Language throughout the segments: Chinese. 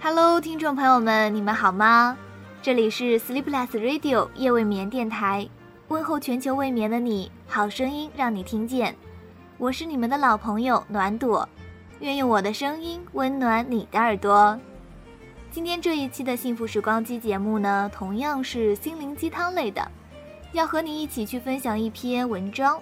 Hello，听众朋友们，你们好吗？这里是 Sleepless Radio 夜未眠电台，问候全球未眠的你，好声音让你听见。我是你们的老朋友暖朵，愿用我的声音温暖你的耳朵。今天这一期的幸福时光机节目呢，同样是心灵鸡汤类的，要和你一起去分享一篇文章，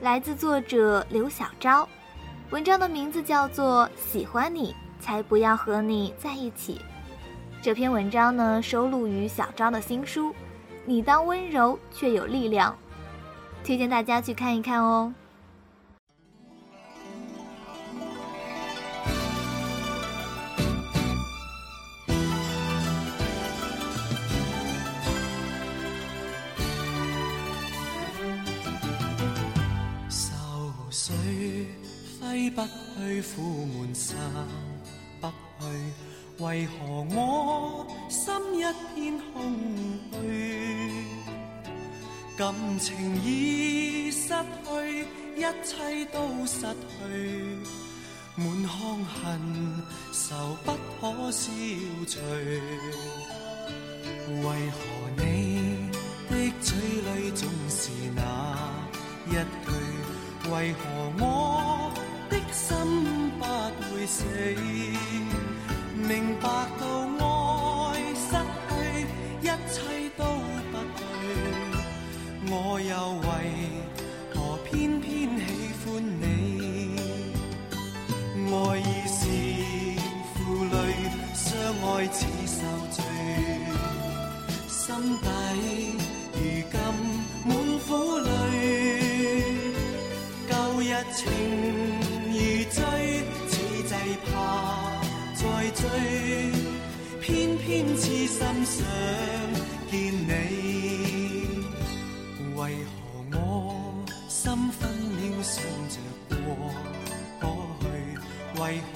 来自作者刘小昭。文章的名字叫做《喜欢你才不要和你在一起》。这篇文章呢，收录于小昭的新书《你当温柔却有力量》，推荐大家去看一看哦。不去，苦闷散不去，为何我心一片空虚？感情已失去，一切都失去，满腔恨愁不可消除。为何你的嘴里总是那一句？为何我？的心不会死，明白到爱失去，一切都不对，我又去？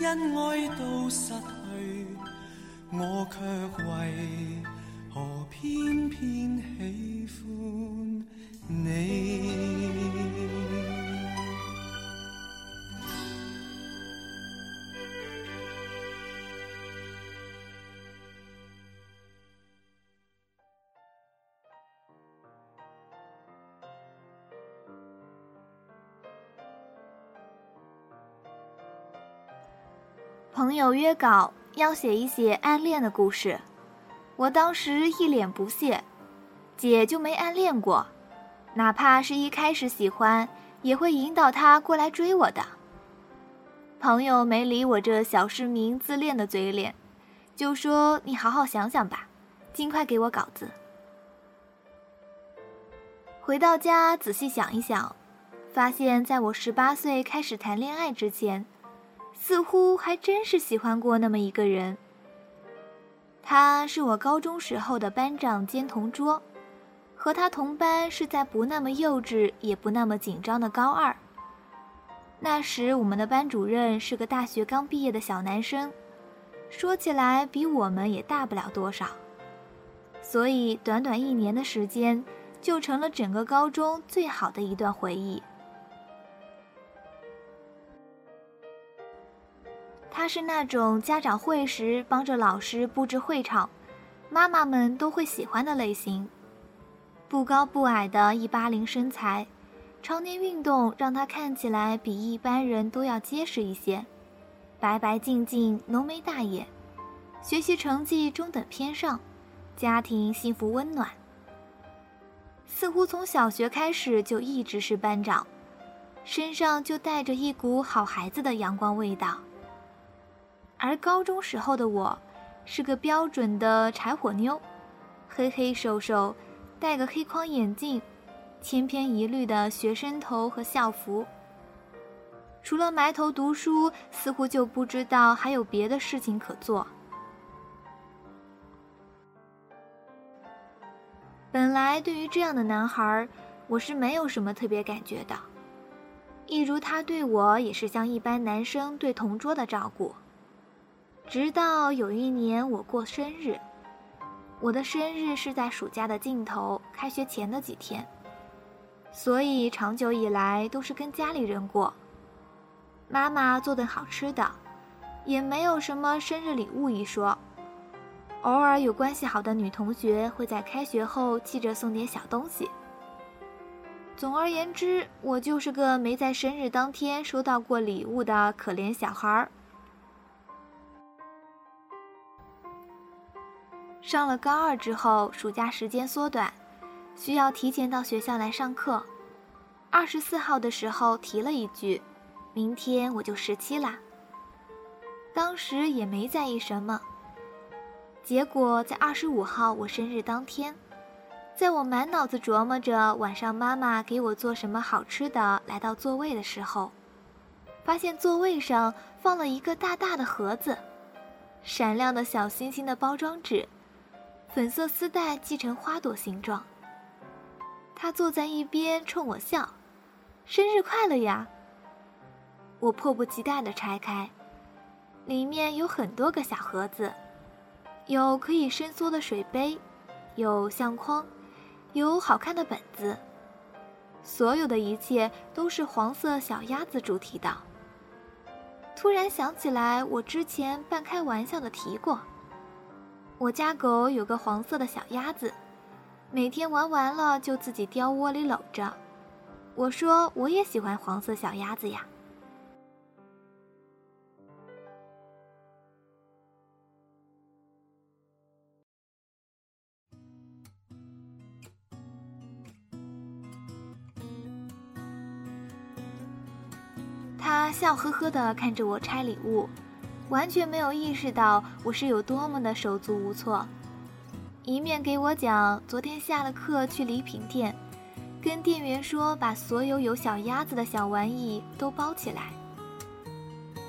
恩爱都失去我却为何偏偏喜欢你？朋友约稿要写一写暗恋的故事，我当时一脸不屑，姐就没暗恋过，哪怕是一开始喜欢，也会引导他过来追我的。朋友没理我这小市民自恋的嘴脸，就说你好好想想吧，尽快给我稿子。回到家仔细想一想，发现在我十八岁开始谈恋爱之前。似乎还真是喜欢过那么一个人。他是我高中时候的班长兼同桌，和他同班是在不那么幼稚也不那么紧张的高二。那时我们的班主任是个大学刚毕业的小男生，说起来比我们也大不了多少，所以短短一年的时间，就成了整个高中最好的一段回忆。他是那种家长会时帮着老师布置会场，妈妈们都会喜欢的类型。不高不矮的一八零身材，常年运动让他看起来比一般人都要结实一些。白白净净，浓眉大眼，学习成绩中等偏上，家庭幸福温暖。似乎从小学开始就一直是班长，身上就带着一股好孩子的阳光味道。而高中时候的我，是个标准的柴火妞，黑黑瘦瘦，戴个黑框眼镜，千篇一律的学生头和校服。除了埋头读书，似乎就不知道还有别的事情可做。本来对于这样的男孩，我是没有什么特别感觉的，一如他对我也是像一般男生对同桌的照顾。直到有一年我过生日，我的生日是在暑假的尽头，开学前的几天，所以长久以来都是跟家里人过。妈妈做顿好吃的，也没有什么生日礼物一说。偶尔有关系好的女同学会在开学后记着送点小东西。总而言之，我就是个没在生日当天收到过礼物的可怜小孩儿。上了高二之后，暑假时间缩短，需要提前到学校来上课。二十四号的时候提了一句：“明天我就十七啦。”当时也没在意什么。结果在二十五号我生日当天，在我满脑子琢磨着晚上妈妈给我做什么好吃的，来到座位的时候，发现座位上放了一个大大的盒子，闪亮的小星星的包装纸。粉色丝带系成花朵形状。他坐在一边冲我笑：“生日快乐呀！”我迫不及待地拆开，里面有很多个小盒子，有可以伸缩的水杯，有相框，有好看的本子。所有的一切都是黄色小鸭子主题的。突然想起来，我之前半开玩笑的提过。我家狗有个黄色的小鸭子，每天玩完了就自己叼窝里搂着。我说我也喜欢黄色小鸭子呀。他笑呵呵地看着我拆礼物。完全没有意识到我是有多么的手足无措，一面给我讲昨天下了课去礼品店，跟店员说把所有有小鸭子的小玩意都包起来。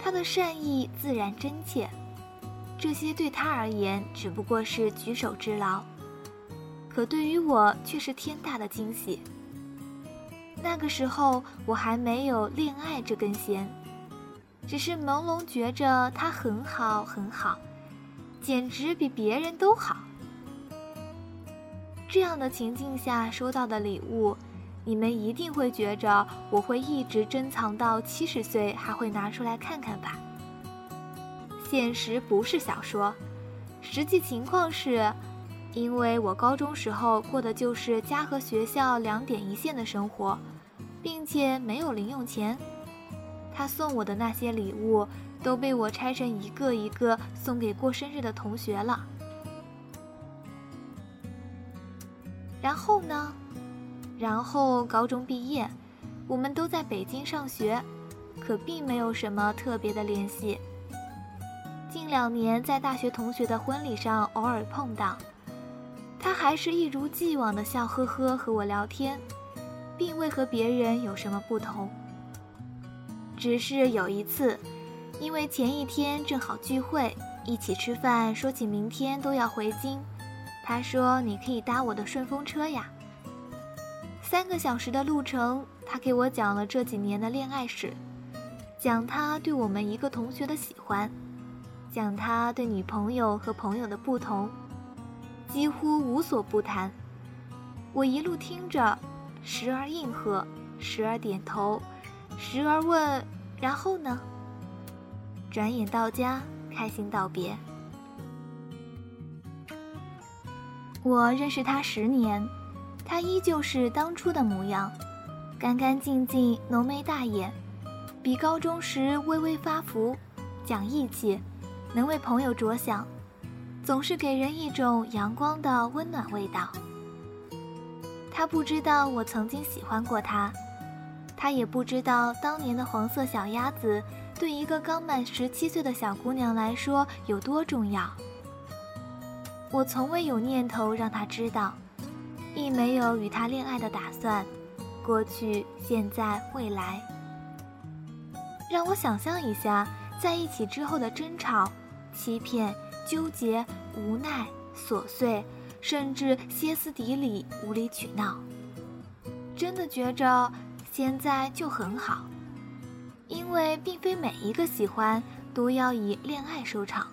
他的善意自然真切，这些对他而言只不过是举手之劳，可对于我却是天大的惊喜。那个时候我还没有恋爱这根弦。只是朦胧觉着他很好很好，简直比别人都好。这样的情境下收到的礼物，你们一定会觉着我会一直珍藏到七十岁还会拿出来看看吧？现实不是小说，实际情况是，因为我高中时候过的就是家和学校两点一线的生活，并且没有零用钱。他送我的那些礼物都被我拆成一个一个送给过生日的同学了。然后呢？然后高中毕业，我们都在北京上学，可并没有什么特别的联系。近两年在大学同学的婚礼上偶尔碰到，他还是一如既往的笑呵呵和我聊天，并未和别人有什么不同。只是有一次，因为前一天正好聚会，一起吃饭，说起明天都要回京，他说：“你可以搭我的顺风车呀。”三个小时的路程，他给我讲了这几年的恋爱史，讲他对我们一个同学的喜欢，讲他对女朋友和朋友的不同，几乎无所不谈。我一路听着，时而应和，时而点头，时而问：“然后呢？”转眼到家，开心道别。我认识他十年，他依旧是当初的模样，干干净净，浓眉大眼。比高中时微微发福，讲义气，能为朋友着想，总是给人一种阳光的温暖味道。他不知道我曾经喜欢过他，他也不知道当年的黄色小鸭子对一个刚满十七岁的小姑娘来说有多重要。我从未有念头让他知道，亦没有与他恋爱的打算，过去、现在、未来。让我想象一下，在一起之后的争吵、欺骗、纠结、无奈、琐碎，甚至歇斯底里、无理取闹。真的觉着现在就很好，因为并非每一个喜欢都要以恋爱收场。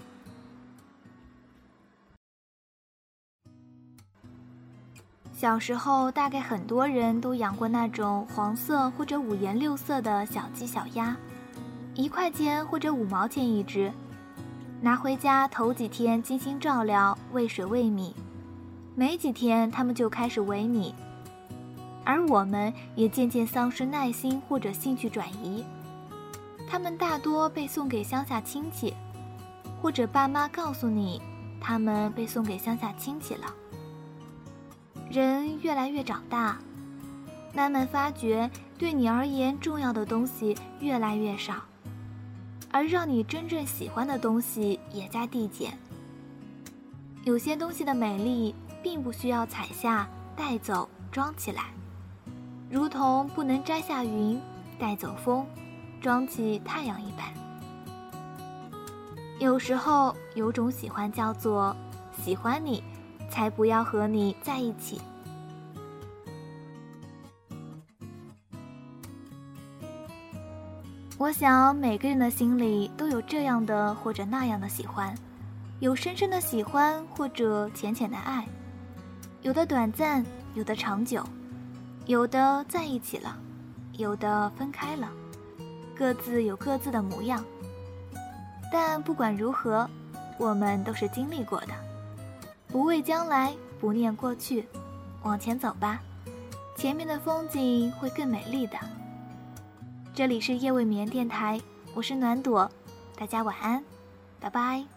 小时候，大概很多人都养过那种黄色或者五颜六色的小鸡、小鸭。一块钱或者五毛钱一只，拿回家头几天精心照料，喂水喂米，没几天它们就开始萎靡，而我们也渐渐丧失耐心或者兴趣转移。他们大多被送给乡下亲戚，或者爸妈告诉你，他们被送给乡下亲戚了。人越来越长大，慢慢发觉对你而言重要的东西越来越少。而让你真正喜欢的东西也在递减。有些东西的美丽，并不需要采下、带走、装起来，如同不能摘下云、带走风、装起太阳一般。有时候有种喜欢叫做喜欢你，才不要和你在一起。我想每个人的心里都有这样的或者那样的喜欢，有深深的喜欢或者浅浅的爱，有的短暂，有的长久，有的在一起了，有的分开了，各自有各自的模样。但不管如何，我们都是经历过的，不畏将来，不念过去，往前走吧，前面的风景会更美丽的。这里是夜未眠电台，我是暖朵，大家晚安，拜拜。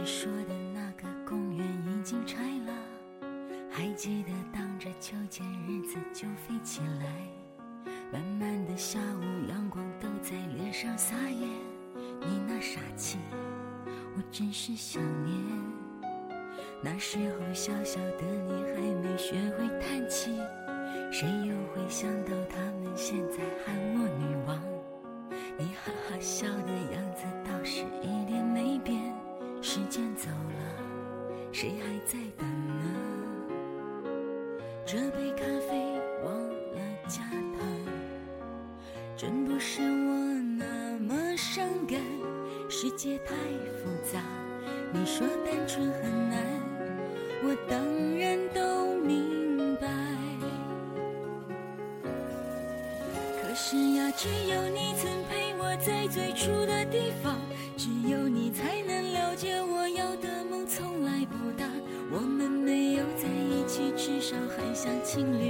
你说的那个公园已经拆了还记得荡着秋千日子就飞起来慢慢的下午阳光都在脸上撒野你那傻气我真是想念那时候小小的你还没学会叹气谁又会想到他们现在喊我女王你哈哈笑的样子倒是一点没变时间走了，谁还在等呢？这杯咖啡忘了加糖，真不是我那么伤感。世界太复杂，你说单纯很难，我当然情侣